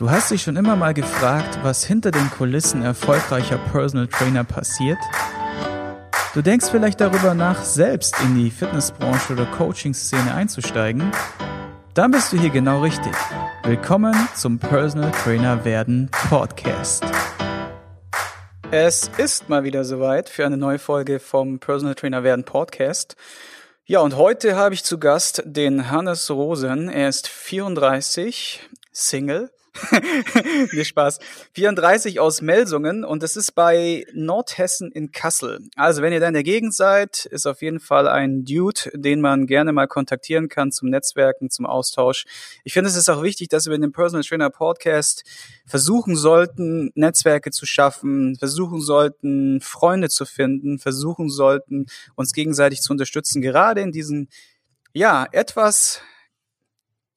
Du hast dich schon immer mal gefragt, was hinter den Kulissen erfolgreicher Personal Trainer passiert? Du denkst vielleicht darüber nach, selbst in die Fitnessbranche oder Coaching-Szene einzusteigen? Dann bist du hier genau richtig. Willkommen zum Personal Trainer werden Podcast. Es ist mal wieder soweit für eine neue Folge vom Personal Trainer werden Podcast. Ja, und heute habe ich zu Gast den Hannes Rosen. Er ist 34, Single, nee, Spaß. 34 aus Melsungen und es ist bei Nordhessen in Kassel. Also wenn ihr da in der Gegend seid, ist auf jeden Fall ein Dude, den man gerne mal kontaktieren kann zum Netzwerken, zum Austausch. Ich finde, es ist auch wichtig, dass wir in dem Personal Trainer Podcast versuchen sollten, Netzwerke zu schaffen, versuchen sollten, Freunde zu finden, versuchen sollten, uns gegenseitig zu unterstützen, gerade in diesen, ja, etwas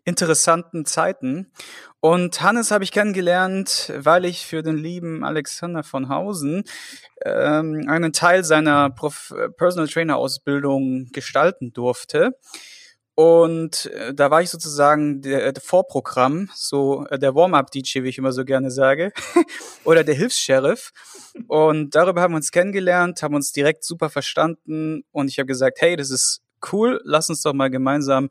interessanten Zeiten. Und Hannes habe ich kennengelernt, weil ich für den lieben Alexander von Hausen ähm, einen Teil seiner Prof Personal Trainer Ausbildung gestalten durfte. Und äh, da war ich sozusagen der, der Vorprogramm, so äh, der Warm-up-DJ, wie ich immer so gerne sage, oder der Hilfs-Sheriff. Und darüber haben wir uns kennengelernt, haben uns direkt super verstanden und ich habe gesagt, hey, das ist cool, lass uns doch mal gemeinsam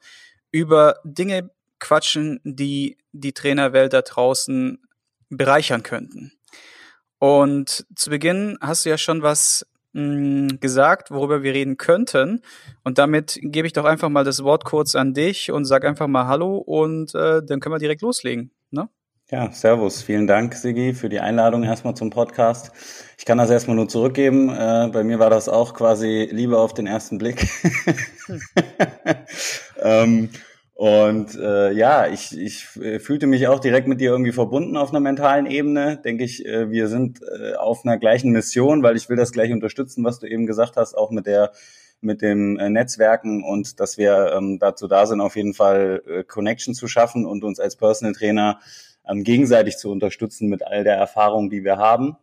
über Dinge quatschen, die die Trainerwelt da draußen bereichern könnten. Und zu Beginn hast du ja schon was mh, mm, gesagt, worüber wir reden könnten. Und damit gebe ich doch einfach mal das Wort kurz an dich und sag einfach mal Hallo und äh, dann können wir direkt loslegen. Ne? Ja, Servus. Vielen Dank, Sigi, für die Einladung erstmal zum Podcast. Ich kann das erstmal nur zurückgeben. Äh, bei mir war das auch quasi Liebe auf den ersten Blick. ähm, und äh, ja, ich, ich äh, fühlte mich auch direkt mit dir irgendwie verbunden auf einer mentalen Ebene. Denke ich, äh, wir sind äh, auf einer gleichen Mission, weil ich will das gleich unterstützen, was du eben gesagt hast, auch mit der mit dem äh, Netzwerken und dass wir ähm, dazu da sind, auf jeden Fall äh, Connection zu schaffen und uns als Personal Trainer ähm, gegenseitig zu unterstützen mit all der Erfahrung, die wir haben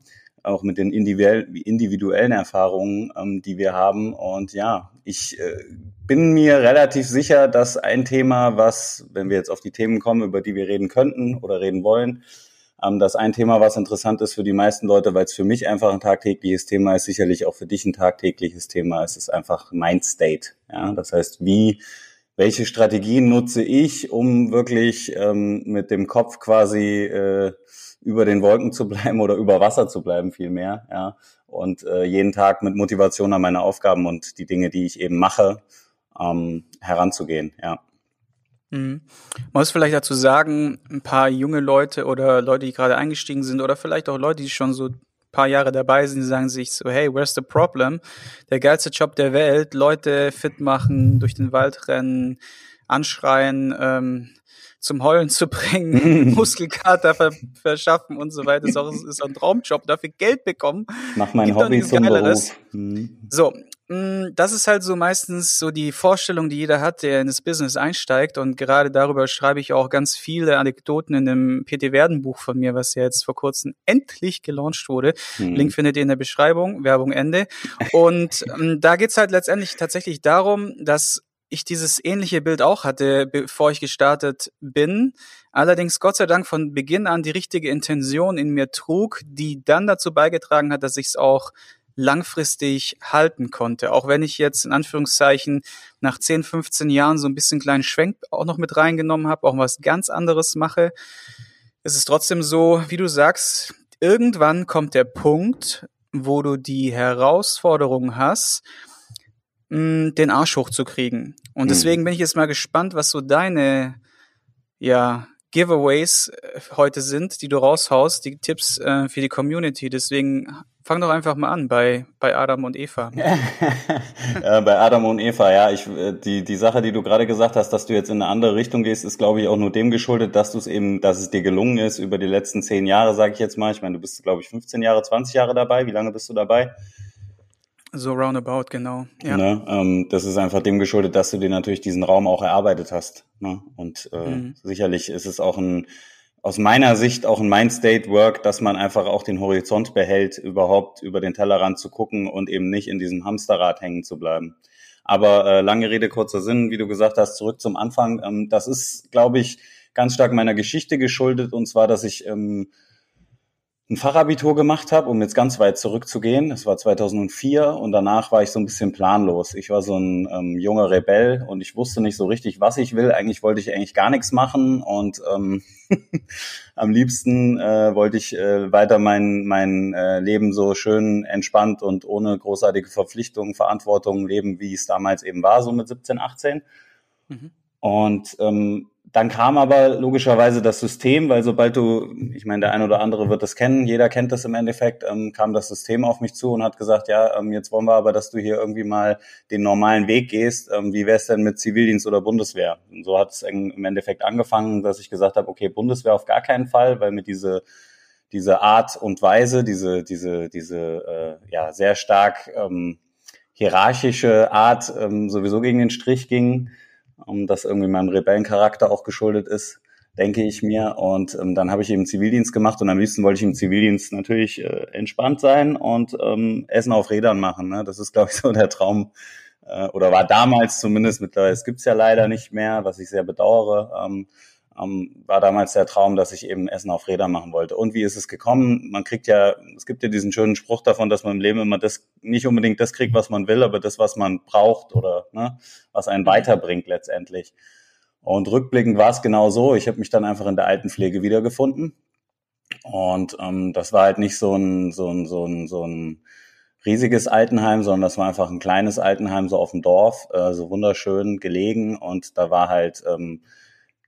auch mit den individuellen Erfahrungen, ähm, die wir haben. Und ja, ich äh, bin mir relativ sicher, dass ein Thema, was, wenn wir jetzt auf die Themen kommen, über die wir reden könnten oder reden wollen, ähm, dass ein Thema, was interessant ist für die meisten Leute, weil es für mich einfach ein tagtägliches Thema ist, sicherlich auch für dich ein tagtägliches Thema ist, ist einfach Mind State. Ja, das heißt, wie welche Strategien nutze ich, um wirklich ähm, mit dem Kopf quasi äh, über den Wolken zu bleiben oder über Wasser zu bleiben vielmehr, ja. Und äh, jeden Tag mit Motivation an meine Aufgaben und die Dinge, die ich eben mache, ähm, heranzugehen, ja. Mhm. Man muss vielleicht dazu sagen, ein paar junge Leute oder Leute, die gerade eingestiegen sind oder vielleicht auch Leute, die schon so ein paar Jahre dabei sind, die sagen sich so, hey, where's the problem? Der geilste Job der Welt, Leute fit machen, durch den Wald rennen, anschreien, ähm, zum Heulen zu bringen, Muskelkater ver verschaffen und so weiter. Das ist auch, ist auch ein Traumjob, dafür Geld bekommen. Mach mein Hobby zum Beruf. Mhm. So, mm, das ist halt so meistens so die Vorstellung, die jeder hat, der in das Business einsteigt. Und gerade darüber schreibe ich auch ganz viele Anekdoten in dem PT Werden Buch von mir, was ja jetzt vor kurzem endlich gelauncht wurde. Mhm. Link findet ihr in der Beschreibung, Werbung Ende. Und ähm, da geht's halt letztendlich tatsächlich darum, dass ich dieses ähnliche Bild auch hatte, bevor ich gestartet bin. Allerdings Gott sei Dank von Beginn an die richtige Intention in mir trug, die dann dazu beigetragen hat, dass ich es auch langfristig halten konnte. Auch wenn ich jetzt in Anführungszeichen nach 10, 15 Jahren so ein bisschen kleinen Schwenk auch noch mit reingenommen habe, auch was ganz anderes mache, ist es trotzdem so, wie du sagst, irgendwann kommt der Punkt, wo du die Herausforderung hast, mh, den Arsch hochzukriegen. Und mhm. deswegen bin ich jetzt mal gespannt, was so deine ja, Giveaways äh, heute sind, die du raushaust, die Tipps äh, für die Community. Deswegen fang doch einfach mal an bei, bei Adam und Eva. äh, bei Adam und Eva, ja. Ich, äh, die, die Sache, die du gerade gesagt hast, dass du jetzt in eine andere Richtung gehst, ist, glaube ich, auch nur dem geschuldet, dass du es eben, dass es dir gelungen ist über die letzten zehn Jahre, sage ich jetzt mal. Ich meine, du bist, glaube ich, 15 Jahre, 20 Jahre dabei. Wie lange bist du dabei? So roundabout, genau. Ja. Ne, ähm, das ist einfach dem geschuldet, dass du dir natürlich diesen Raum auch erarbeitet hast. Ne? Und äh, mhm. sicherlich ist es auch ein, aus meiner Sicht auch ein Mind-State-Work, dass man einfach auch den Horizont behält, überhaupt über den Tellerrand zu gucken und eben nicht in diesem Hamsterrad hängen zu bleiben. Aber äh, lange Rede, kurzer Sinn, wie du gesagt hast, zurück zum Anfang. Ähm, das ist, glaube ich, ganz stark meiner Geschichte geschuldet und zwar, dass ich ähm, ein Fachabitur gemacht habe, um jetzt ganz weit zurückzugehen. Das war 2004 und danach war ich so ein bisschen planlos. Ich war so ein ähm, junger Rebell und ich wusste nicht so richtig, was ich will. Eigentlich wollte ich eigentlich gar nichts machen und ähm, am liebsten äh, wollte ich äh, weiter mein, mein äh, Leben so schön entspannt und ohne großartige Verpflichtungen, Verantwortung leben, wie es damals eben war, so mit 17, 18. Mhm. Und ähm, dann kam aber logischerweise das System, weil sobald du, ich meine, der ein oder andere wird das kennen, jeder kennt das im Endeffekt, ähm, kam das System auf mich zu und hat gesagt, ja, ähm, jetzt wollen wir aber, dass du hier irgendwie mal den normalen Weg gehst. Ähm, wie wär's denn mit Zivildienst oder Bundeswehr? Und so hat es im Endeffekt angefangen, dass ich gesagt habe, okay, Bundeswehr auf gar keinen Fall, weil mir diese diese Art und Weise, diese diese diese äh, ja sehr stark ähm, hierarchische Art ähm, sowieso gegen den Strich ging um das irgendwie meinem Rebellencharakter auch geschuldet ist, denke ich mir. Und ähm, dann habe ich eben Zivildienst gemacht und am liebsten wollte ich im Zivildienst natürlich äh, entspannt sein und ähm, Essen auf Rädern machen. Ne? Das ist, glaube ich, so der Traum äh, oder war damals zumindest, mittlerweile, es gibt's ja leider nicht mehr, was ich sehr bedauere. Ähm, ähm, war damals der Traum, dass ich eben Essen auf Rädern machen wollte. Und wie ist es gekommen? Man kriegt ja, es gibt ja diesen schönen Spruch davon, dass man im Leben immer das, nicht unbedingt das kriegt, was man will, aber das, was man braucht oder ne, was einen weiterbringt letztendlich. Und rückblickend war es genau so. Ich habe mich dann einfach in der Altenpflege wiedergefunden. Und ähm, das war halt nicht so ein, so ein, so ein, so ein riesiges Altenheim, sondern das war einfach ein kleines Altenheim so auf dem Dorf, äh, so wunderschön gelegen. Und da war halt ähm,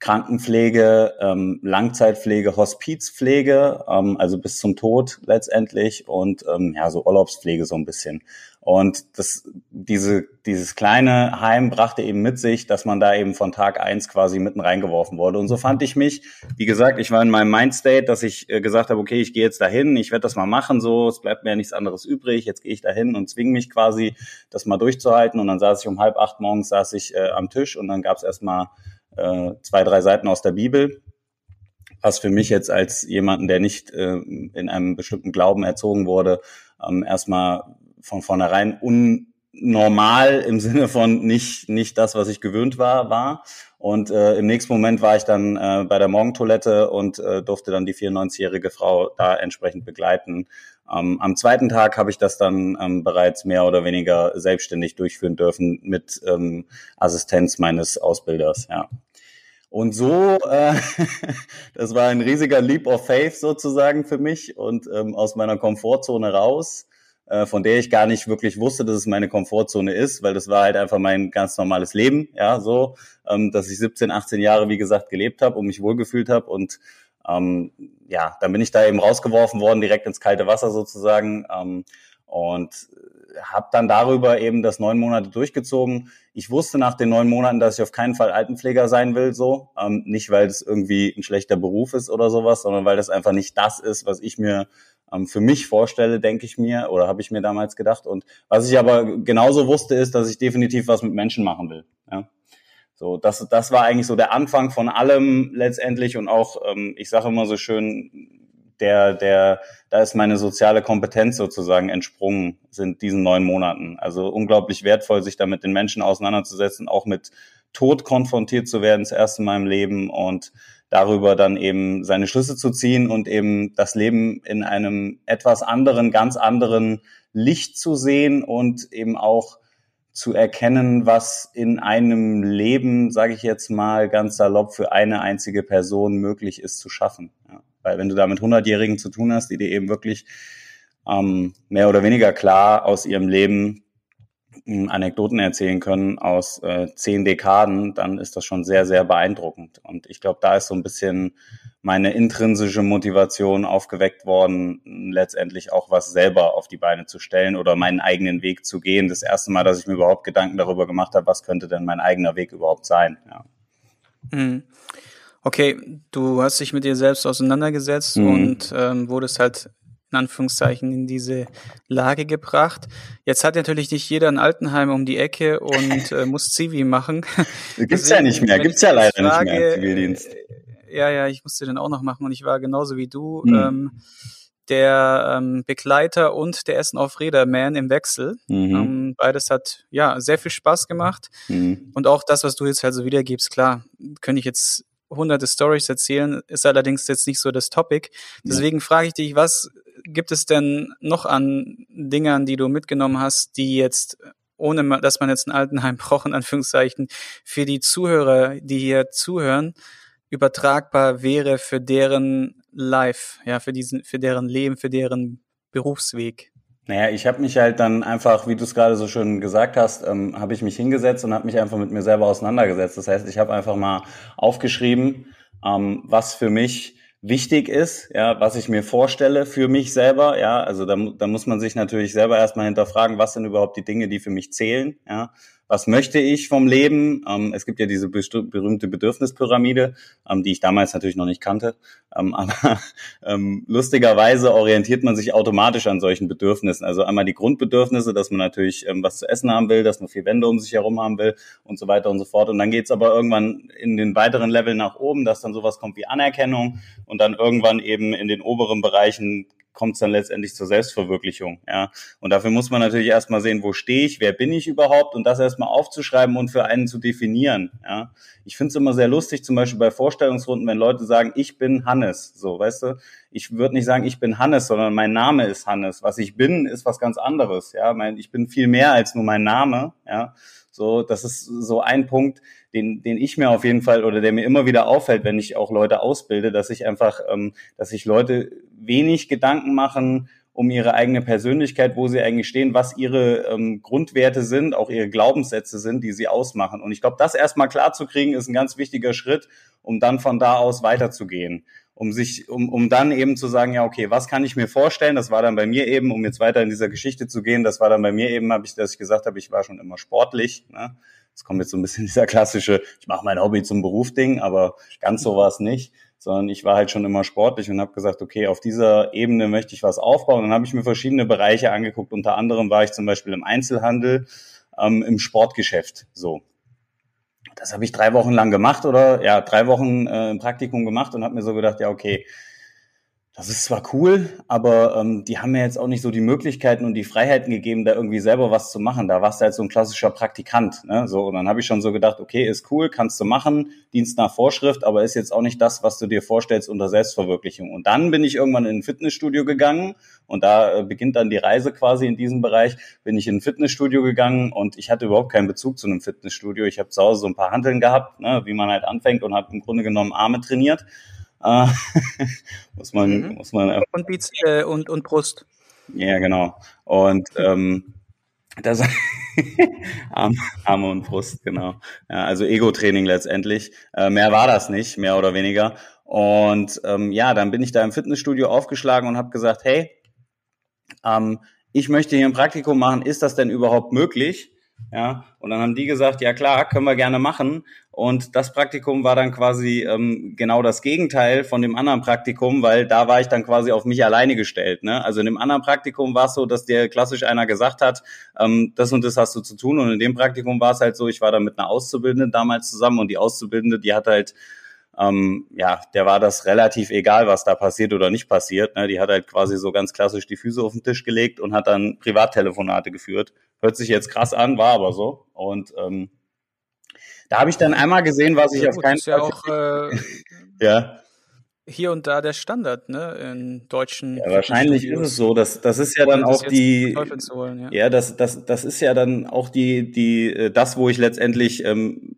Krankenpflege, ähm, Langzeitpflege, Hospizpflege, ähm, also bis zum Tod letztendlich und ähm, ja so Urlaubspflege so ein bisschen. Und das, diese, dieses kleine Heim brachte eben mit sich, dass man da eben von Tag eins quasi mitten reingeworfen wurde. Und so fand ich mich, wie gesagt, ich war in meinem Mindstate, dass ich äh, gesagt habe, okay, ich gehe jetzt dahin, ich werde das mal machen, so, es bleibt mir ja nichts anderes übrig, jetzt gehe ich dahin und zwinge mich quasi, das mal durchzuhalten. Und dann saß ich um halb acht morgens saß ich äh, am Tisch und dann gab es erstmal äh, zwei, drei Seiten aus der Bibel, was für mich jetzt als jemanden, der nicht äh, in einem bestimmten Glauben erzogen wurde, ähm, erstmal von vornherein unnormal im Sinne von nicht, nicht das, was ich gewöhnt war, war. Und äh, im nächsten Moment war ich dann äh, bei der Morgentoilette und äh, durfte dann die 94-jährige Frau da entsprechend begleiten. Ähm, am zweiten Tag habe ich das dann ähm, bereits mehr oder weniger selbstständig durchführen dürfen mit ähm, Assistenz meines Ausbilders. Ja. Und so, äh, das war ein riesiger Leap of Faith sozusagen für mich und ähm, aus meiner Komfortzone raus äh, von der ich gar nicht wirklich wusste, dass es meine Komfortzone ist, weil das war halt einfach mein ganz normales Leben, ja, so, ähm, dass ich 17, 18 Jahre, wie gesagt, gelebt habe und mich wohlgefühlt habe und ähm, ja, dann bin ich da eben rausgeworfen worden, direkt ins kalte Wasser sozusagen ähm, und habe dann darüber eben das neun Monate durchgezogen. Ich wusste nach den neun Monaten, dass ich auf keinen Fall Altenpfleger sein will, so. Ähm, nicht, weil es irgendwie ein schlechter Beruf ist oder sowas, sondern weil das einfach nicht das ist, was ich mir ähm, für mich vorstelle, denke ich mir, oder habe ich mir damals gedacht. Und was ich aber genauso wusste, ist, dass ich definitiv was mit Menschen machen will. Ja. So, das, das war eigentlich so der Anfang von allem letztendlich und auch, ähm, ich sage immer so schön, der, der, da ist meine soziale Kompetenz sozusagen entsprungen, sind diesen neun Monaten. Also unglaublich wertvoll, sich da mit den Menschen auseinanderzusetzen, auch mit Tod konfrontiert zu werden, das erste Mal im Leben und darüber dann eben seine Schlüsse zu ziehen und eben das Leben in einem etwas anderen, ganz anderen Licht zu sehen und eben auch zu erkennen, was in einem Leben, sage ich jetzt mal ganz salopp, für eine einzige Person möglich ist zu schaffen. Ja. Weil wenn du da mit Hundertjährigen zu tun hast, die dir eben wirklich ähm, mehr oder weniger klar aus ihrem Leben Anekdoten erzählen können aus äh, zehn Dekaden, dann ist das schon sehr, sehr beeindruckend. Und ich glaube, da ist so ein bisschen meine intrinsische Motivation aufgeweckt worden, letztendlich auch was selber auf die Beine zu stellen oder meinen eigenen Weg zu gehen. Das erste Mal, dass ich mir überhaupt Gedanken darüber gemacht habe, was könnte denn mein eigener Weg überhaupt sein. Ja. Mhm. Okay, du hast dich mit dir selbst auseinandergesetzt mhm. und ähm, wurdest halt in Anführungszeichen in diese Lage gebracht. Jetzt hat natürlich nicht jeder ein Altenheim um die Ecke und äh, muss Zivi machen. Gibt's Deswegen, ja nicht mehr, gibt's ja leider frage, nicht mehr Zivildienst. Äh, ja, ja, ich musste den auch noch machen und ich war genauso wie du hm. ähm, der ähm, Begleiter und der Essen auf Räder Man im Wechsel. Mhm. Ähm, beides hat ja sehr viel Spaß gemacht. Mhm. Und auch das, was du jetzt halt so wiedergibst, klar, könnte ich jetzt hunderte Stories erzählen, ist allerdings jetzt nicht so das Topic. Deswegen ja. frage ich dich, was gibt es denn noch an Dingern, die du mitgenommen hast, die jetzt ohne dass man jetzt ein Altenheim braucht, in Anführungszeichen, für die Zuhörer, die hier zuhören, übertragbar wäre für deren Life, ja, für diesen, für deren Leben, für deren Berufsweg? Naja, ich habe mich halt dann einfach, wie du es gerade so schön gesagt hast, ähm, habe ich mich hingesetzt und habe mich einfach mit mir selber auseinandergesetzt. Das heißt, ich habe einfach mal aufgeschrieben, ähm, was für mich wichtig ist, ja, was ich mir vorstelle für mich selber, ja, also da, da muss man sich natürlich selber erstmal hinterfragen, was sind überhaupt die Dinge, die für mich zählen, ja, was möchte ich vom Leben? Ähm, es gibt ja diese berühmte Bedürfnispyramide, ähm, die ich damals natürlich noch nicht kannte. Ähm, aber ähm, lustigerweise orientiert man sich automatisch an solchen Bedürfnissen. Also einmal die Grundbedürfnisse, dass man natürlich ähm, was zu essen haben will, dass man vier Wände um sich herum haben will und so weiter und so fort. Und dann geht's aber irgendwann in den weiteren Level nach oben, dass dann sowas kommt wie Anerkennung und dann irgendwann eben in den oberen Bereichen kommt es dann letztendlich zur Selbstverwirklichung. Ja. Und dafür muss man natürlich erstmal sehen, wo stehe ich, wer bin ich überhaupt und das erstmal aufzuschreiben und für einen zu definieren. Ja. Ich finde es immer sehr lustig, zum Beispiel bei Vorstellungsrunden, wenn Leute sagen, ich bin Hannes. So, weißt du, ich würde nicht sagen, ich bin Hannes, sondern mein Name ist Hannes. Was ich bin, ist was ganz anderes. Ja. Ich bin viel mehr als nur mein Name. Ja. So, das ist so ein Punkt, den, den ich mir auf jeden Fall oder der mir immer wieder auffällt, wenn ich auch Leute ausbilde, dass ich einfach, ähm, dass sich Leute wenig Gedanken machen um ihre eigene Persönlichkeit, wo sie eigentlich stehen, was ihre ähm, Grundwerte sind, auch ihre Glaubenssätze sind, die sie ausmachen. Und ich glaube, das erstmal klar zu kriegen, ist ein ganz wichtiger Schritt, um dann von da aus weiterzugehen um sich, um, um dann eben zu sagen, ja, okay, was kann ich mir vorstellen? Das war dann bei mir eben, um jetzt weiter in dieser Geschichte zu gehen, das war dann bei mir eben, habe ich, dass ich gesagt habe, ich war schon immer sportlich. Ne? Es kommt jetzt so ein bisschen dieser klassische, ich mache mein Hobby zum Beruf-Ding, aber ganz so war es nicht, sondern ich war halt schon immer sportlich und habe gesagt, okay, auf dieser Ebene möchte ich was aufbauen. Und dann habe ich mir verschiedene Bereiche angeguckt. Unter anderem war ich zum Beispiel im Einzelhandel, ähm, im Sportgeschäft. So, das habe ich drei Wochen lang gemacht oder ja, drei Wochen äh, im Praktikum gemacht und habe mir so gedacht, ja, okay, das ist zwar cool, aber ähm, die haben mir jetzt auch nicht so die Möglichkeiten und die Freiheiten gegeben, da irgendwie selber was zu machen. Da warst du halt so ein klassischer Praktikant. Ne? So, und dann habe ich schon so gedacht, okay, ist cool, kannst du machen, Dienst nach Vorschrift, aber ist jetzt auch nicht das, was du dir vorstellst unter Selbstverwirklichung. Und dann bin ich irgendwann in ein Fitnessstudio gegangen und da äh, beginnt dann die Reise quasi in diesem Bereich. Bin ich in ein Fitnessstudio gegangen und ich hatte überhaupt keinen Bezug zu einem Fitnessstudio. Ich habe zu Hause so ein paar Hanteln gehabt, ne, wie man halt anfängt und habe im Grunde genommen Arme trainiert. Äh, muss man, mhm. muss man. Und, Biz äh, und, und Brust. Ja, genau. Und ähm, das Arm, Arme und Brust, genau. Ja, also Ego-Training letztendlich. Äh, mehr war das nicht, mehr oder weniger. Und ähm, ja, dann bin ich da im Fitnessstudio aufgeschlagen und habe gesagt, hey, ähm, ich möchte hier ein Praktikum machen, ist das denn überhaupt möglich? Ja, und dann haben die gesagt, ja klar, können wir gerne machen. Und das Praktikum war dann quasi ähm, genau das Gegenteil von dem anderen Praktikum, weil da war ich dann quasi auf mich alleine gestellt. Ne? Also in dem anderen Praktikum war es so, dass dir klassisch einer gesagt hat, ähm, das und das hast du zu tun. Und in dem Praktikum war es halt so, ich war da mit einer Auszubildenden damals zusammen und die Auszubildende, die hat halt ähm, ja, der war das relativ egal, was da passiert oder nicht passiert. Ne? Die hat halt quasi so ganz klassisch die Füße auf den Tisch gelegt und hat dann Privattelefonate geführt. Hört sich jetzt krass an, war aber so. Und ähm, da habe ich dann einmal gesehen, was ich ja, auf keinen Fall. Ja, auch, äh, ja. Hier und da der Standard, ne, in deutschen. Ja, wahrscheinlich ist es so. Das, das ist ja dann auch die. Holen, ja, ja das, das, das ist ja dann auch die, die, äh, das, wo ich letztendlich ähm,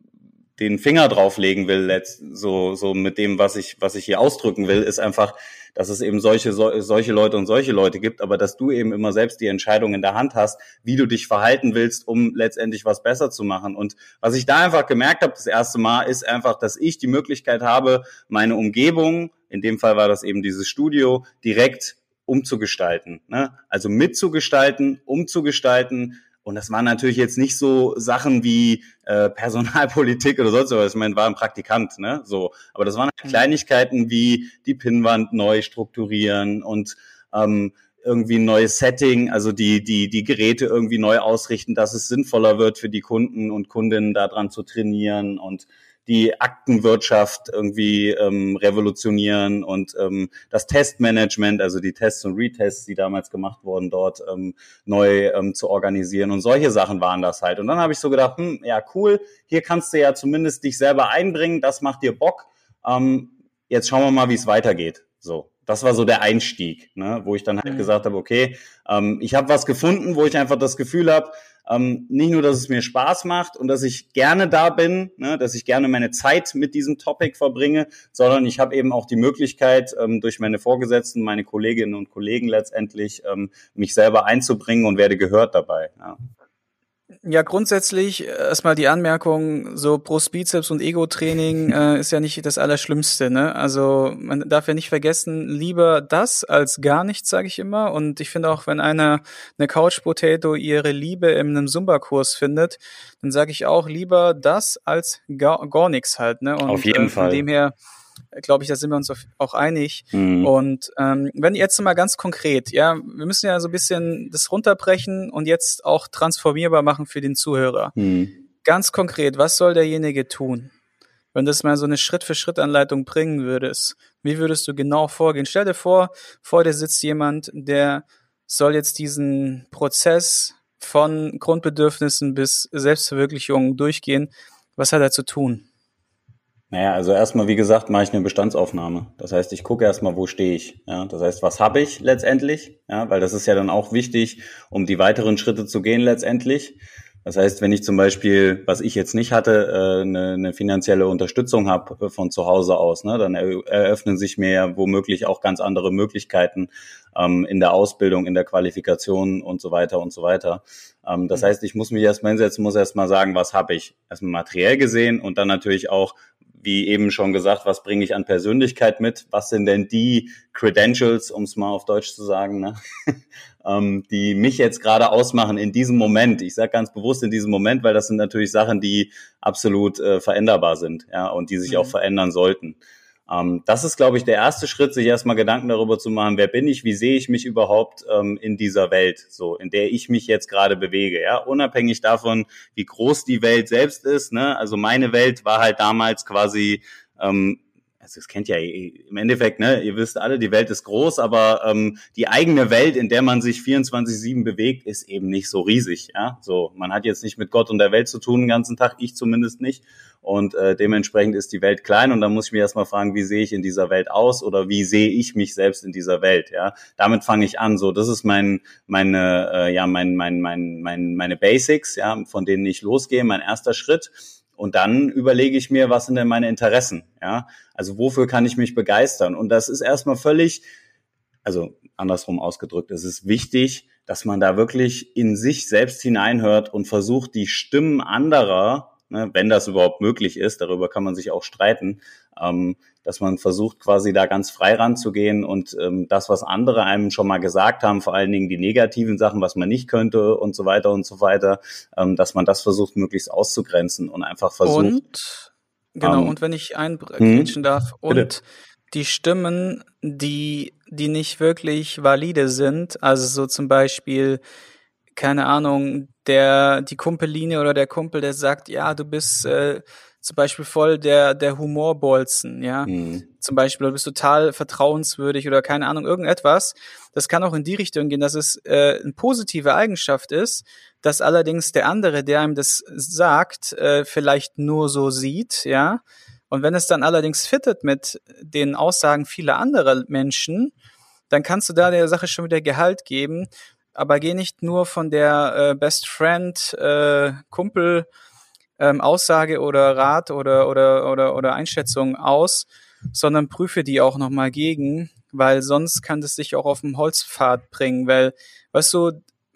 den Finger drauflegen will, so, so mit dem, was ich, was ich hier ausdrücken will, ist einfach, dass es eben solche, so, solche Leute und solche Leute gibt, aber dass du eben immer selbst die Entscheidung in der Hand hast, wie du dich verhalten willst, um letztendlich was besser zu machen. Und was ich da einfach gemerkt habe, das erste Mal, ist einfach, dass ich die Möglichkeit habe, meine Umgebung, in dem Fall war das eben dieses Studio, direkt umzugestalten. Ne? Also mitzugestalten, umzugestalten, und das waren natürlich jetzt nicht so Sachen wie äh, Personalpolitik oder sonst was. Ich meine, war ein Praktikant, ne? So. Aber das waren halt mhm. Kleinigkeiten wie die Pinnwand neu strukturieren und ähm, irgendwie ein neues Setting, also die, die, die Geräte irgendwie neu ausrichten, dass es sinnvoller wird für die Kunden und Kundinnen daran zu trainieren und die Aktenwirtschaft irgendwie ähm, revolutionieren und ähm, das Testmanagement, also die Tests und Retests, die damals gemacht wurden, dort ähm, neu ähm, zu organisieren. Und solche Sachen waren das halt. Und dann habe ich so gedacht, hm, ja, cool, hier kannst du ja zumindest dich selber einbringen, das macht dir Bock. Ähm, jetzt schauen wir mal, wie es weitergeht. So das war so der Einstieg, ne, wo ich dann halt mhm. gesagt habe, okay, ähm, ich habe was gefunden, wo ich einfach das Gefühl habe, ähm, nicht nur, dass es mir Spaß macht und dass ich gerne da bin, ne, dass ich gerne meine Zeit mit diesem Topic verbringe, sondern ich habe eben auch die Möglichkeit, ähm, durch meine Vorgesetzten, meine Kolleginnen und Kollegen letztendlich, ähm, mich selber einzubringen und werde gehört dabei. Ja. Ja, grundsätzlich äh, erstmal die Anmerkung, so Brust, Bizeps und Ego-Training äh, ist ja nicht das Allerschlimmste. Ne? Also man darf ja nicht vergessen, lieber das als gar nichts, sage ich immer. Und ich finde auch, wenn einer eine Couch Potato ihre Liebe in einem Zumba-Kurs findet, dann sage ich auch lieber das als gar, gar nichts halt. Ne? Und, Auf jeden äh, von Fall. dem her glaube ich, da sind wir uns auch einig. Mhm. Und ähm, wenn jetzt mal ganz konkret, ja, wir müssen ja so ein bisschen das runterbrechen und jetzt auch transformierbar machen für den Zuhörer. Mhm. Ganz konkret, was soll derjenige tun? Wenn du das mal so eine Schritt-für-Schritt-Anleitung bringen würdest, wie würdest du genau vorgehen? Stell dir vor, vor dir sitzt jemand, der soll jetzt diesen Prozess von Grundbedürfnissen bis Selbstverwirklichung durchgehen. Was hat er zu tun? Naja, also erstmal, wie gesagt, mache ich eine Bestandsaufnahme. Das heißt, ich gucke erstmal, wo stehe ich. Ja, das heißt, was habe ich letztendlich? Ja, weil das ist ja dann auch wichtig, um die weiteren Schritte zu gehen letztendlich. Das heißt, wenn ich zum Beispiel, was ich jetzt nicht hatte, äh, eine, eine finanzielle Unterstützung habe von zu Hause aus, ne, dann eröffnen sich mir ja womöglich auch ganz andere Möglichkeiten ähm, in der Ausbildung, in der Qualifikation und so weiter und so weiter. Ähm, das mhm. heißt, ich muss mich erstmal hinsetzen, muss erstmal sagen, was habe ich erstmal materiell gesehen und dann natürlich auch, wie eben schon gesagt, was bringe ich an Persönlichkeit mit? Was sind denn die Credentials, um es mal auf Deutsch zu sagen, ne? ähm, die mich jetzt gerade ausmachen in diesem Moment? Ich sage ganz bewusst in diesem Moment, weil das sind natürlich Sachen, die absolut äh, veränderbar sind, ja, und die sich mhm. auch verändern sollten. Ähm, das ist, glaube ich, der erste Schritt, sich erstmal Gedanken darüber zu machen, wer bin ich, wie sehe ich mich überhaupt ähm, in dieser Welt, so in der ich mich jetzt gerade bewege, ja, unabhängig davon, wie groß die Welt selbst ist. Ne? Also meine Welt war halt damals quasi ähm, also das kennt ja im Endeffekt, ne, ihr wisst alle, die Welt ist groß, aber ähm, die eigene Welt, in der man sich 24-7 bewegt, ist eben nicht so riesig. Ja? So, man hat jetzt nicht mit Gott und der Welt zu tun den ganzen Tag, ich zumindest nicht. Und äh, dementsprechend ist die Welt klein und da muss ich mir erstmal fragen, wie sehe ich in dieser Welt aus oder wie sehe ich mich selbst in dieser Welt. Ja, damit fange ich an. So, das ist mein, meine, äh, ja, mein, mein, mein, mein, meine Basics, ja, von denen ich losgehe, mein erster Schritt. Und dann überlege ich mir, was sind denn meine Interessen? Ja, also wofür kann ich mich begeistern? Und das ist erstmal völlig, also andersrum ausgedrückt, es ist wichtig, dass man da wirklich in sich selbst hineinhört und versucht, die Stimmen anderer ne, wenn das überhaupt möglich ist, darüber kann man sich auch streiten, ähm, dass man versucht, quasi da ganz frei ranzugehen und ähm, das, was andere einem schon mal gesagt haben, vor allen Dingen die negativen Sachen, was man nicht könnte und so weiter und so weiter, ähm, dass man das versucht, möglichst auszugrenzen und einfach versucht. Und, genau, ähm, und wenn ich eingrätschen hm? darf, und bitte. die Stimmen, die, die nicht wirklich valide sind, also so zum Beispiel, keine Ahnung, der, die Kumpellinie oder der Kumpel, der sagt, ja, du bist äh, zum Beispiel voll der, der Humorbolzen, ja. Mhm. Zum Beispiel, du bist total vertrauenswürdig oder keine Ahnung, irgendetwas. Das kann auch in die Richtung gehen, dass es äh, eine positive Eigenschaft ist, dass allerdings der andere, der einem das sagt, äh, vielleicht nur so sieht, ja. Und wenn es dann allerdings fittet mit den Aussagen vieler anderer Menschen, dann kannst du da der Sache schon wieder Gehalt geben aber geh nicht nur von der äh, Best Friend, äh, Kumpel, ähm, Aussage oder Rat oder, oder, oder, oder Einschätzung aus, sondern prüfe die auch nochmal gegen, weil sonst kann das sich auch auf dem Holzpfad bringen, weil, weißt du,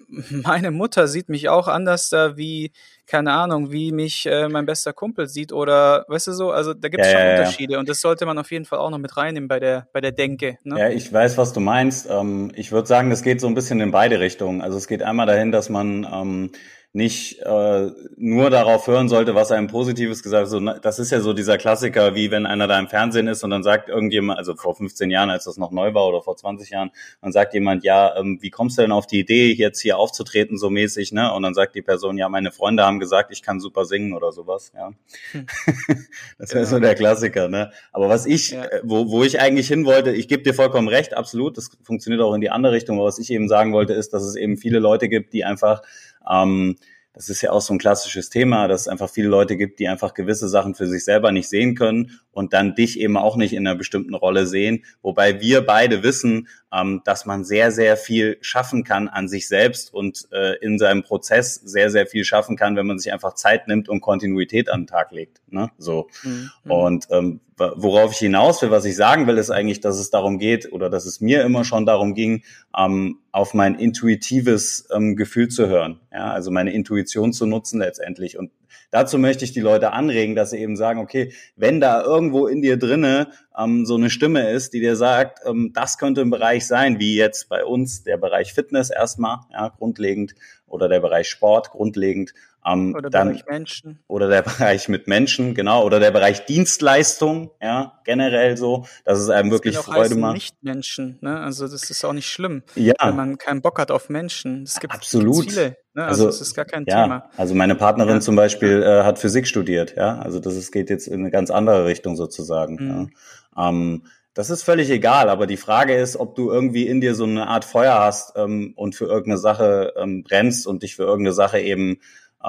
meine Mutter sieht mich auch anders da wie, keine Ahnung, wie mich äh, mein bester Kumpel sieht oder weißt du so, also da gibt es ja, schon ja, Unterschiede ja. und das sollte man auf jeden Fall auch noch mit reinnehmen bei der bei der Denke. Ne? Ja, ich weiß, was du meinst. Ähm, ich würde sagen, das geht so ein bisschen in beide Richtungen. Also es geht einmal dahin, dass man ähm, nicht äh, nur darauf hören sollte, was einem Positives gesagt so, Das ist ja so dieser Klassiker, wie wenn einer da im Fernsehen ist und dann sagt irgendjemand, also vor 15 Jahren, als das noch neu war oder vor 20 Jahren, dann sagt jemand, ja, ähm, wie kommst du denn auf die Idee, jetzt hier aufzutreten so mäßig, ne? Und dann sagt die Person, ja, meine Freunde haben gesagt, ich kann super singen oder sowas, ja. Hm. das wäre genau. so der Klassiker, ne? Aber was ich, ja. Äh, wo, wo ich eigentlich hin wollte, ich gebe dir vollkommen recht, absolut, das funktioniert auch in die andere Richtung, aber was ich eben sagen wollte, ist, dass es eben viele Leute gibt, die einfach ähm, das ist ja auch so ein klassisches Thema, dass es einfach viele Leute gibt, die einfach gewisse Sachen für sich selber nicht sehen können und dann dich eben auch nicht in einer bestimmten Rolle sehen. Wobei wir beide wissen, ähm, dass man sehr, sehr viel schaffen kann an sich selbst und äh, in seinem Prozess sehr, sehr viel schaffen kann, wenn man sich einfach Zeit nimmt und Kontinuität an den Tag legt. Ne? So. Mhm. Und ähm, worauf ich hinaus will, was ich sagen will, ist eigentlich, dass es darum geht oder dass es mir immer schon darum ging, ähm, auf mein intuitives ähm, Gefühl zu hören. Ja, also meine Intuition zu nutzen letztendlich. Und dazu möchte ich die Leute anregen, dass sie eben sagen, okay, wenn da irgendwo in dir drinne ähm, so eine Stimme ist, die dir sagt, ähm, das könnte ein Bereich sein, wie jetzt bei uns der Bereich Fitness erstmal, ja, grundlegend, oder der Bereich Sport grundlegend, ähm, oder der Bereich Menschen. Oder der Bereich mit Menschen, genau. Oder der Bereich Dienstleistung, ja, generell so, dass es einem das wirklich Freude macht. nicht Menschen, ne? Also das ist auch nicht schlimm, ja. wenn man keinen Bock hat auf Menschen. Es gibt Absolut. viele, ne? Also, also das ist gar kein ja, Thema. Also meine Partnerin ja. zum Beispiel äh, hat Physik studiert, ja. Also das ist, geht jetzt in eine ganz andere Richtung sozusagen. Mhm. Ja. Ähm, das ist völlig egal, aber die Frage ist, ob du irgendwie in dir so eine Art Feuer hast ähm, und für irgendeine Sache ähm, brennst und dich für irgendeine Sache eben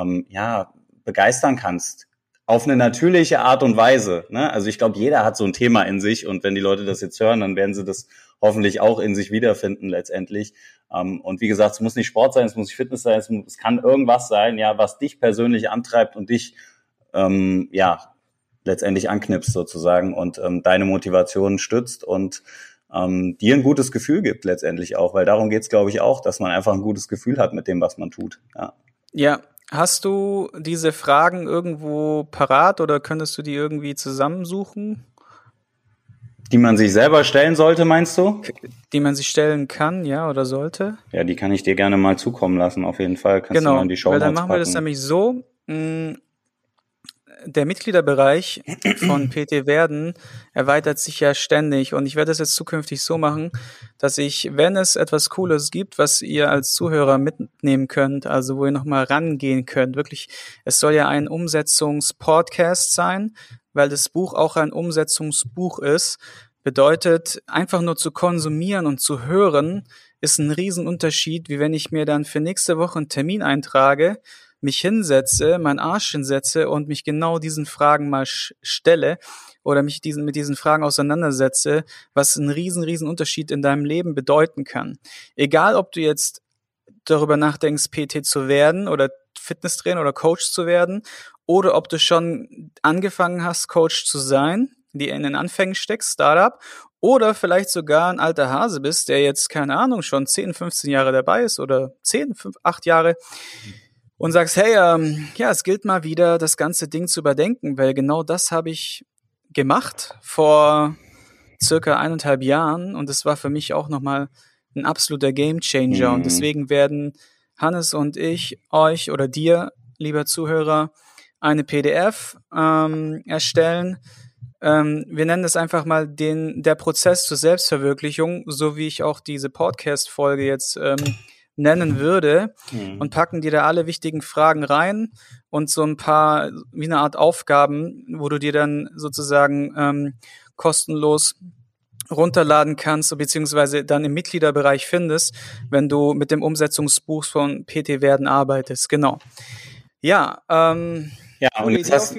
ähm, ja, begeistern kannst. Auf eine natürliche Art und Weise. Ne? Also ich glaube, jeder hat so ein Thema in sich und wenn die Leute das jetzt hören, dann werden sie das hoffentlich auch in sich wiederfinden letztendlich. Ähm, und wie gesagt, es muss nicht Sport sein, es muss nicht Fitness sein, es, muss, es kann irgendwas sein, ja, was dich persönlich antreibt und dich ähm, ja letztendlich anknipst sozusagen und ähm, deine Motivation stützt und ähm, dir ein gutes Gefühl gibt letztendlich auch, weil darum geht's, glaube ich, auch, dass man einfach ein gutes Gefühl hat mit dem, was man tut. Ja. Ja, Hast du diese Fragen irgendwo parat oder könntest du die irgendwie zusammensuchen? Die man sich selber stellen sollte, meinst du? Die man sich stellen kann, ja, oder sollte? Ja, die kann ich dir gerne mal zukommen lassen, auf jeden Fall. Kannst genau, du mal in die Show weil dann machen wir das nämlich so. Mh, mm, der Mitgliederbereich von PT Werden erweitert sich ja ständig. Und ich werde es jetzt zukünftig so machen, dass ich, wenn es etwas Cooles gibt, was ihr als Zuhörer mitnehmen könnt, also wo ihr nochmal rangehen könnt, wirklich, es soll ja ein Umsetzungspodcast sein, weil das Buch auch ein Umsetzungsbuch ist, bedeutet einfach nur zu konsumieren und zu hören, ist ein Riesenunterschied, wie wenn ich mir dann für nächste Woche einen Termin eintrage mich hinsetze, meinen Arsch hinsetze und mich genau diesen Fragen mal stelle oder mich diesen, mit diesen Fragen auseinandersetze, was einen riesen, riesen Unterschied in deinem Leben bedeuten kann. Egal, ob du jetzt darüber nachdenkst, PT zu werden oder Fitnesstrainer oder Coach zu werden oder ob du schon angefangen hast, Coach zu sein, die in den Anfängen steckst, Startup, oder vielleicht sogar ein alter Hase bist, der jetzt, keine Ahnung, schon 10, 15 Jahre dabei ist oder 10, 5, 8 Jahre. Mhm und sagst, hey, ähm, ja, es gilt mal wieder, das ganze Ding zu überdenken, weil genau das habe ich gemacht vor circa eineinhalb Jahren und es war für mich auch nochmal ein absoluter Gamechanger mhm. und deswegen werden Hannes und ich euch oder dir, lieber Zuhörer, eine PDF ähm, erstellen. Ähm, wir nennen es einfach mal den der Prozess zur Selbstverwirklichung, so wie ich auch diese Podcast-Folge jetzt ähm, nennen würde mhm. und packen dir da alle wichtigen Fragen rein und so ein paar, wie eine Art Aufgaben, wo du dir dann sozusagen ähm, kostenlos runterladen kannst, beziehungsweise dann im Mitgliederbereich findest, wenn du mit dem Umsetzungsbuch von PT Werden arbeitest. Genau. Ja, ähm, ja, und jetzt hast,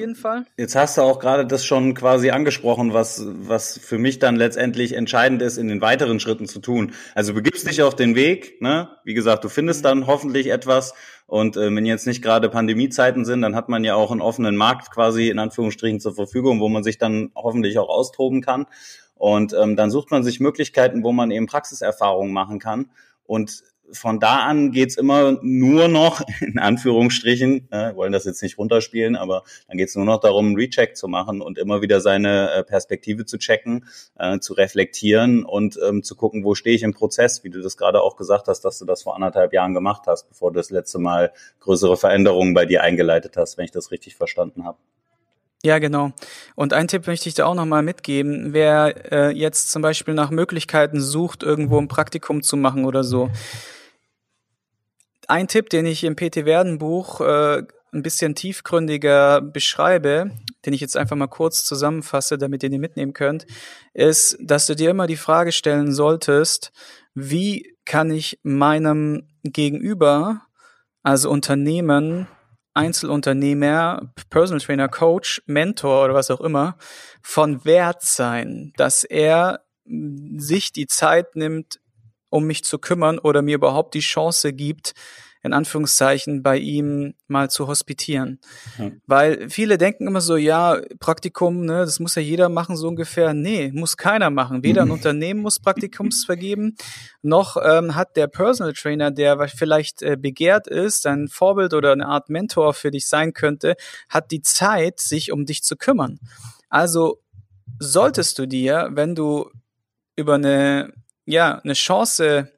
jetzt hast du auch gerade das schon quasi angesprochen, was, was für mich dann letztendlich entscheidend ist, in den weiteren Schritten zu tun. Also begibst dich auf den Weg, ne? Wie gesagt, du findest dann hoffentlich etwas. Und äh, wenn jetzt nicht gerade Pandemiezeiten sind, dann hat man ja auch einen offenen Markt quasi in Anführungsstrichen zur Verfügung, wo man sich dann hoffentlich auch austoben kann. Und ähm, dann sucht man sich Möglichkeiten, wo man eben Praxiserfahrungen machen kann. Und von da an geht's immer nur noch, in Anführungsstrichen, äh, wollen das jetzt nicht runterspielen, aber dann geht's nur noch darum, einen Recheck zu machen und immer wieder seine äh, Perspektive zu checken, äh, zu reflektieren und ähm, zu gucken, wo stehe ich im Prozess, wie du das gerade auch gesagt hast, dass du das vor anderthalb Jahren gemacht hast, bevor du das letzte Mal größere Veränderungen bei dir eingeleitet hast, wenn ich das richtig verstanden habe. Ja, genau. Und einen Tipp möchte ich da auch nochmal mitgeben. Wer äh, jetzt zum Beispiel nach Möglichkeiten sucht, irgendwo ein Praktikum zu machen oder so, ein Tipp, den ich im PT Werden Buch äh, ein bisschen tiefgründiger beschreibe, den ich jetzt einfach mal kurz zusammenfasse, damit ihr den mitnehmen könnt, ist, dass du dir immer die Frage stellen solltest, wie kann ich meinem Gegenüber, also Unternehmen, Einzelunternehmer, Personal Trainer, Coach, Mentor oder was auch immer, von Wert sein, dass er sich die Zeit nimmt, um mich zu kümmern oder mir überhaupt die Chance gibt, in Anführungszeichen bei ihm mal zu hospitieren. Ja. Weil viele denken immer so, ja, Praktikum, ne, das muss ja jeder machen, so ungefähr. Nee, muss keiner machen. Weder ein Unternehmen muss Praktikums vergeben, noch ähm, hat der Personal Trainer, der vielleicht äh, begehrt ist, ein Vorbild oder eine Art Mentor für dich sein könnte, hat die Zeit, sich um dich zu kümmern. Also solltest du dir, wenn du über eine ja, eine Chance,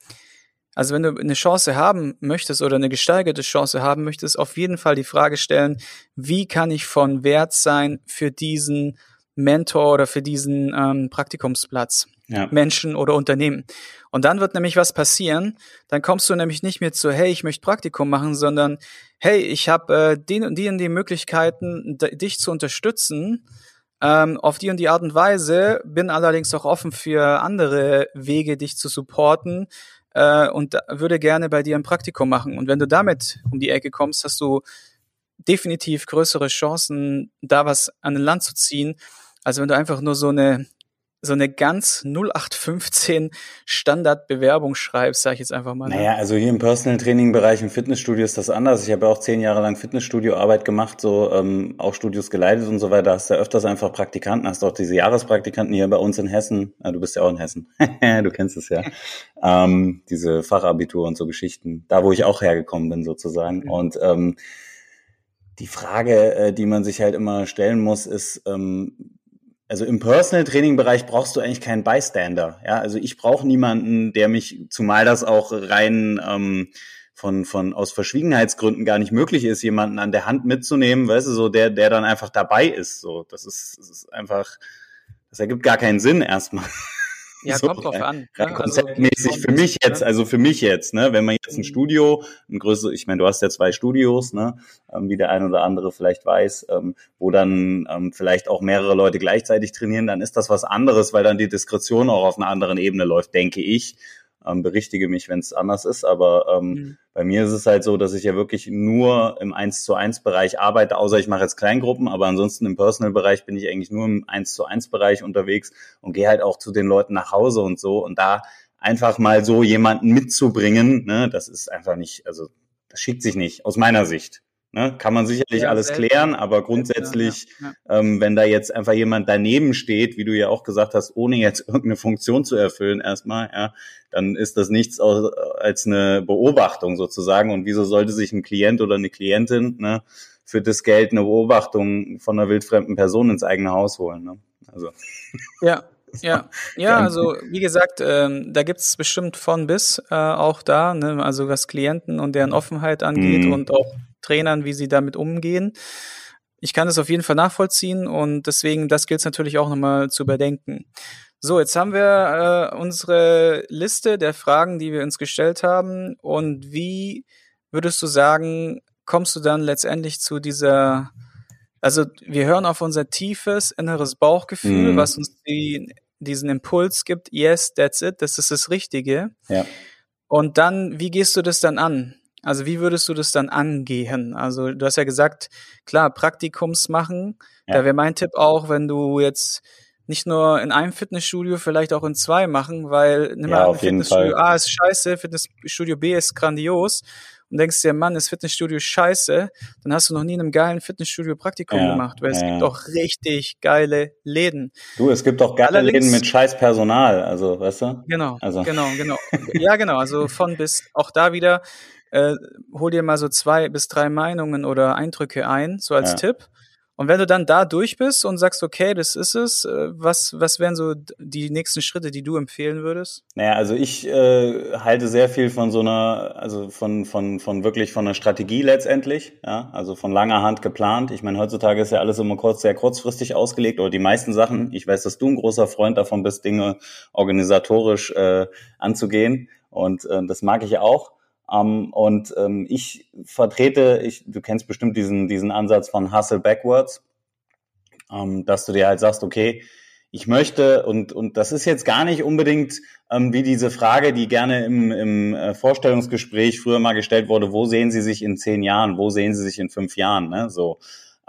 also wenn du eine Chance haben möchtest oder eine gesteigerte Chance haben möchtest, auf jeden Fall die Frage stellen, wie kann ich von Wert sein für diesen Mentor oder für diesen ähm, Praktikumsplatz, ja. Menschen oder Unternehmen. Und dann wird nämlich was passieren. Dann kommst du nämlich nicht mehr zu, hey, ich möchte Praktikum machen, sondern hey, ich habe äh, die und die und die Möglichkeiten, dich zu unterstützen ähm, auf die und die Art und Weise, bin allerdings auch offen für andere Wege, dich zu supporten äh, und würde gerne bei dir ein Praktikum machen. Und wenn du damit um die Ecke kommst, hast du definitiv größere Chancen, da was an den Land zu ziehen, als wenn du einfach nur so eine so eine ganz 0815 Standardbewerbung schreibst, sage ich jetzt einfach mal. Ne? Naja, also hier im Personal Training Bereich im Fitnessstudio ist das anders. Ich habe ja auch zehn Jahre lang Fitnessstudio Arbeit gemacht, so ähm, auch Studios geleitet und so weiter. Da hast du ja öfters einfach Praktikanten, hast auch diese Jahrespraktikanten hier bei uns in Hessen. Ja, du bist ja auch in Hessen, du kennst es ja. ähm, diese Fachabitur und so Geschichten. Da, wo ich auch hergekommen bin sozusagen. Mhm. Und ähm, die Frage, äh, die man sich halt immer stellen muss, ist, ähm, also im Personal Training Bereich brauchst du eigentlich keinen Bystander. Ja, also ich brauche niemanden, der mich, zumal das auch rein ähm, von, von aus Verschwiegenheitsgründen gar nicht möglich ist, jemanden an der Hand mitzunehmen, weißt du, so der, der dann einfach dabei ist. So, das ist, das ist einfach, das ergibt gar keinen Sinn erstmal. Ja, so, kommt drauf an. Rein ne? konzeptmäßig also, für mich jetzt, ne? also für mich jetzt, ne, wenn man jetzt ein mhm. Studio, ein größeres, ich meine, du hast ja zwei Studios, ne, ähm, wie der ein oder andere vielleicht weiß, ähm, wo dann ähm, vielleicht auch mehrere Leute gleichzeitig trainieren, dann ist das was anderes, weil dann die Diskretion auch auf einer anderen Ebene läuft, denke ich ähm, berichtige mich, wenn es anders ist. Aber ähm, mhm. bei mir ist es halt so, dass ich ja wirklich nur im 1 zu 1 Bereich arbeite, außer ich mache jetzt Kleingruppen, aber ansonsten im Personal-Bereich bin ich eigentlich nur im 1 zu 1 Bereich unterwegs und gehe halt auch zu den Leuten nach Hause und so. Und da einfach mal so jemanden mitzubringen, ne, das ist einfach nicht, also das schickt sich nicht, aus meiner Sicht. Ne, kann man sicherlich ja, alles selten. klären, aber grundsätzlich, ja, ja, ähm, wenn da jetzt einfach jemand daneben steht, wie du ja auch gesagt hast, ohne jetzt irgendeine Funktion zu erfüllen erstmal, ja, dann ist das nichts als eine Beobachtung sozusagen. Und wieso sollte sich ein Klient oder eine Klientin ne, für das Geld eine Beobachtung von einer wildfremden Person ins eigene Haus holen? Ne? Also. Ja, ja, ja, also wie gesagt, ähm, da gibt's bestimmt von bis äh, auch da, ne, also was Klienten und deren Offenheit angeht mhm. und auch Trainern, wie sie damit umgehen. Ich kann das auf jeden Fall nachvollziehen und deswegen, das gilt es natürlich auch nochmal zu überdenken. So, jetzt haben wir äh, unsere Liste der Fragen, die wir uns gestellt haben. Und wie würdest du sagen, kommst du dann letztendlich zu dieser, also wir hören auf unser tiefes inneres Bauchgefühl, mhm. was uns die, diesen Impuls gibt, yes, that's it, das ist das Richtige. Ja. Und dann, wie gehst du das dann an? Also wie würdest du das dann angehen? Also du hast ja gesagt, klar, Praktikums machen. Ja. Da wäre mein Tipp auch, wenn du jetzt nicht nur in einem Fitnessstudio, vielleicht auch in zwei machen, weil nimm ja, mal Fitnessstudio A ist scheiße, Fitnessstudio B ist grandios und denkst dir, Mann, ist Fitnessstudio scheiße, dann hast du noch nie in einem geilen Fitnessstudio Praktikum ja, gemacht, weil es gibt auch richtig geile Läden. Du, es gibt auch geile Allerdings, Läden mit scheiß Personal, also, weißt du? Genau, also. genau, genau. ja, genau, also von bis, auch da wieder, äh, hol dir mal so zwei bis drei Meinungen oder Eindrücke ein, so als ja. Tipp. Und wenn du dann da durch bist und sagst, okay, das ist es, äh, was, was wären so die nächsten Schritte, die du empfehlen würdest? Naja, also ich äh, halte sehr viel von so einer, also von, von, von wirklich von einer Strategie letztendlich, ja, also von langer Hand geplant. Ich meine, heutzutage ist ja alles immer kurz, sehr kurzfristig ausgelegt oder die meisten Sachen. Ich weiß, dass du ein großer Freund davon bist, Dinge organisatorisch äh, anzugehen. Und äh, das mag ich auch. Um, ähm, und ähm, ich vertrete, ich, du kennst bestimmt diesen, diesen Ansatz von Hustle Backwards, ähm, dass du dir halt sagst, okay, ich möchte, und, und das ist jetzt gar nicht unbedingt ähm, wie diese Frage, die gerne im, im äh, Vorstellungsgespräch früher mal gestellt wurde, wo sehen Sie sich in zehn Jahren, wo sehen Sie sich in fünf Jahren, ne? So.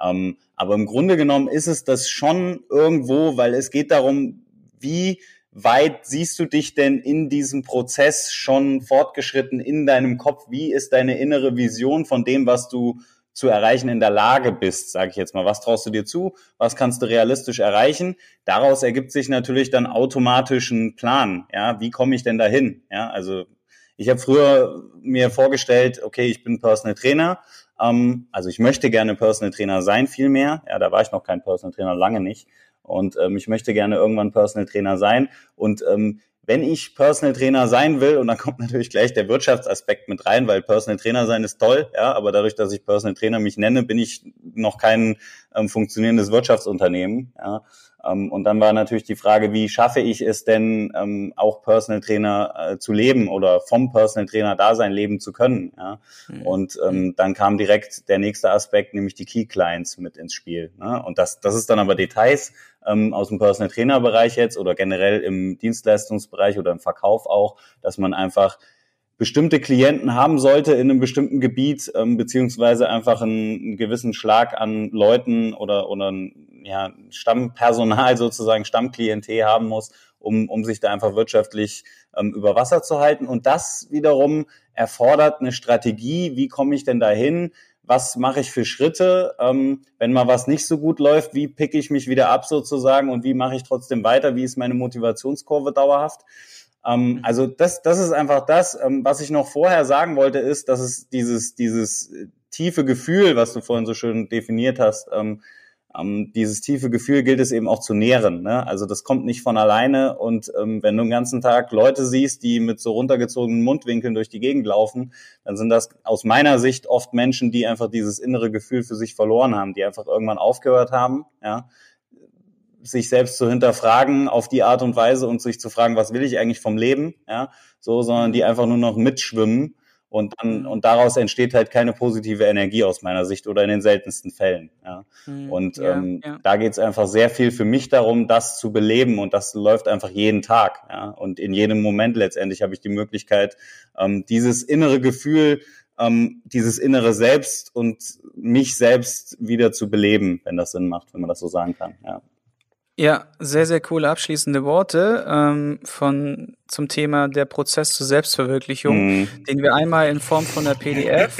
Ähm, aber im Grunde genommen ist es das schon irgendwo, weil es geht darum, wie weit siehst du dich denn in diesem Prozess schon fortgeschritten in deinem Kopf? Wie ist deine innere Vision von dem, was du zu erreichen in der Lage bist, sage ich jetzt mal. Was traust du dir zu? Was kannst du realistisch erreichen? Daraus ergibt sich natürlich dann automatisch ein Plan. Ja, wie komme ich denn dahin? Ja, also ich habe früher mir vorgestellt, okay, ich bin Personal Trainer. Ähm, also ich möchte gerne Personal Trainer sein, viel mehr. Ja, da war ich noch kein Personal Trainer, lange nicht. Und ähm, ich möchte gerne irgendwann Personal Trainer sein. Und ähm, wenn ich Personal Trainer sein will, und dann kommt natürlich gleich der Wirtschaftsaspekt mit rein, weil Personal Trainer sein ist toll, ja, aber dadurch, dass ich Personal Trainer mich nenne, bin ich noch kein ähm, funktionierendes Wirtschaftsunternehmen. Ja. Ähm, und dann war natürlich die Frage, wie schaffe ich es denn, ähm, auch Personal Trainer äh, zu leben oder vom Personal Trainer da sein leben zu können. Ja? Mhm. Und ähm, dann kam direkt der nächste Aspekt, nämlich die Key Clients mit ins Spiel. Ne? Und das, das ist dann aber Details ähm, aus dem Personal Trainer Bereich jetzt oder generell im Dienstleistungsbereich oder im Verkauf auch, dass man einfach bestimmte Klienten haben sollte in einem bestimmten Gebiet, ähm, beziehungsweise einfach einen, einen gewissen Schlag an Leuten oder, oder ein, ja, Stammpersonal sozusagen, Stammklientel haben muss, um, um sich da einfach wirtschaftlich ähm, über Wasser zu halten. Und das wiederum erfordert eine Strategie, wie komme ich denn dahin? Was mache ich für Schritte? Ähm, wenn mal was nicht so gut läuft, wie picke ich mich wieder ab sozusagen und wie mache ich trotzdem weiter? Wie ist meine Motivationskurve dauerhaft? Ähm, mhm. also das, das ist einfach das, ähm, was ich noch vorher sagen wollte, ist, dass es dieses, dieses tiefe Gefühl, was du vorhin so schön definiert hast, ähm, ähm, dieses tiefe Gefühl gilt es eben auch zu nähren. Ne? Also das kommt nicht von alleine und ähm, wenn du den ganzen Tag Leute siehst, die mit so runtergezogenen Mundwinkeln durch die Gegend laufen, dann sind das aus meiner Sicht oft Menschen, die einfach dieses innere Gefühl für sich verloren haben, die einfach irgendwann aufgehört haben, ja, sich selbst zu hinterfragen auf die Art und Weise und sich zu fragen, was will ich eigentlich vom Leben, ja, so, sondern die einfach nur noch mitschwimmen und dann und daraus entsteht halt keine positive Energie aus meiner Sicht oder in den seltensten Fällen. Ja. Mhm, und ja, ähm, ja. da geht es einfach sehr viel für mich darum, das zu beleben und das läuft einfach jeden Tag. Ja. Und in jedem Moment letztendlich habe ich die Möglichkeit, ähm, dieses innere Gefühl, ähm, dieses innere Selbst und mich selbst wieder zu beleben, wenn das Sinn macht, wenn man das so sagen kann. Ja. Ja, sehr, sehr coole abschließende Worte ähm, von zum Thema der Prozess zur Selbstverwirklichung, mhm. den wir einmal in Form von der PDF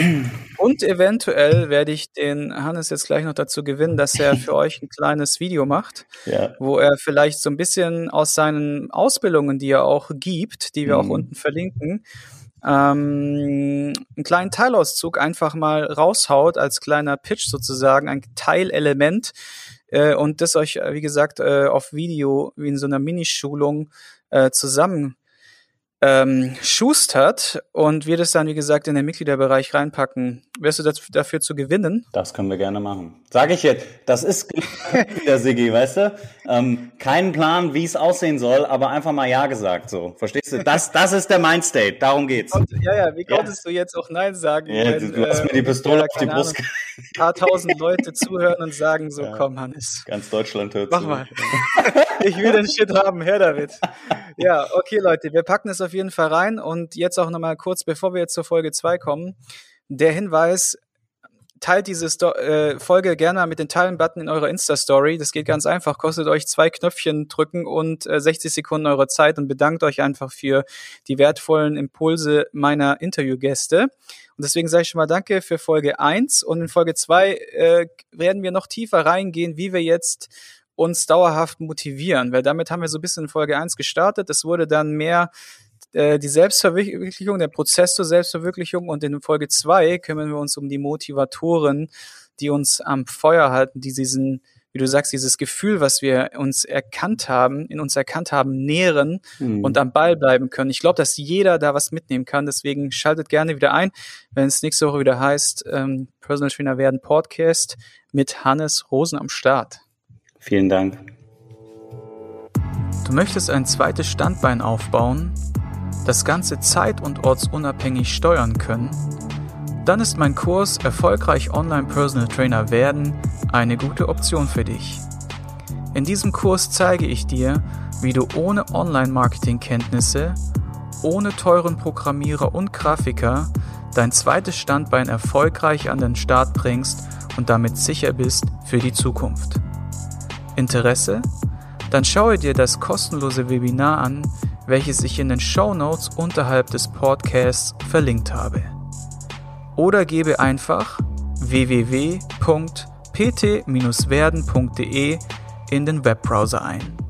und eventuell werde ich den Hannes jetzt gleich noch dazu gewinnen, dass er für euch ein kleines Video macht, ja. wo er vielleicht so ein bisschen aus seinen Ausbildungen, die er auch gibt, die wir mhm. auch unten verlinken, ähm, einen kleinen Teilauszug einfach mal raushaut als kleiner Pitch sozusagen, ein Teilelement, äh, und das euch, äh, wie gesagt, äh, auf Video wie in so einer Minischulung äh, zusammen ähm, schustert und wir das dann, wie gesagt, in den Mitgliederbereich reinpacken. Wärst du dafür zu gewinnen? Das können wir gerne machen. Sage ich jetzt, das ist der Siggi, weißt du? Ähm, kein Plan, wie es aussehen soll, aber einfach mal Ja gesagt, so. Verstehst du? Das, das ist der Mindstate, darum geht's. Und, ja, ja, wie konntest ja. du jetzt auch Nein sagen? Ja, wenn, du hast mir die Pistole ja, auf die Brust paar tausend Leute zuhören und sagen so, ja. komm, Hannes. Ganz Deutschland hört Mach zu. mal. ich will den Shit haben, her damit. Ja, okay, Leute, wir packen es auf jeden Fall rein und jetzt auch nochmal kurz, bevor wir jetzt zur Folge 2 kommen, der Hinweis, teilt diese Sto äh, Folge gerne mit den Teilen-Button in eurer Insta-Story. Das geht ganz einfach. Kostet euch zwei Knöpfchen drücken und äh, 60 Sekunden eurer Zeit und bedankt euch einfach für die wertvollen Impulse meiner Interviewgäste. Und deswegen sage ich schon mal Danke für Folge 1. Und in Folge 2 äh, werden wir noch tiefer reingehen, wie wir jetzt uns dauerhaft motivieren, weil damit haben wir so ein bisschen in Folge 1 gestartet. Es wurde dann mehr äh, die Selbstverwirklichung, der Prozess zur Selbstverwirklichung und in Folge 2 kümmern wir uns um die Motivatoren, die uns am Feuer halten, die diesen, wie du sagst, dieses Gefühl, was wir uns erkannt haben, in uns erkannt haben, nähren mhm. und am Ball bleiben können. Ich glaube, dass jeder da was mitnehmen kann. Deswegen schaltet gerne wieder ein, wenn es nächste Woche wieder heißt, ähm, Personal Trainer werden Podcast mit Hannes Rosen am Start. Vielen Dank. Du möchtest ein zweites Standbein aufbauen, das Ganze zeit- und ortsunabhängig steuern können? Dann ist mein Kurs Erfolgreich Online Personal Trainer werden eine gute Option für dich. In diesem Kurs zeige ich dir, wie du ohne Online-Marketing-Kenntnisse, ohne teuren Programmierer und Grafiker dein zweites Standbein erfolgreich an den Start bringst und damit sicher bist für die Zukunft. Interesse? Dann schaue dir das kostenlose Webinar an, welches ich in den Show Notes unterhalb des Podcasts verlinkt habe. Oder gebe einfach www.pt-werden.de in den Webbrowser ein.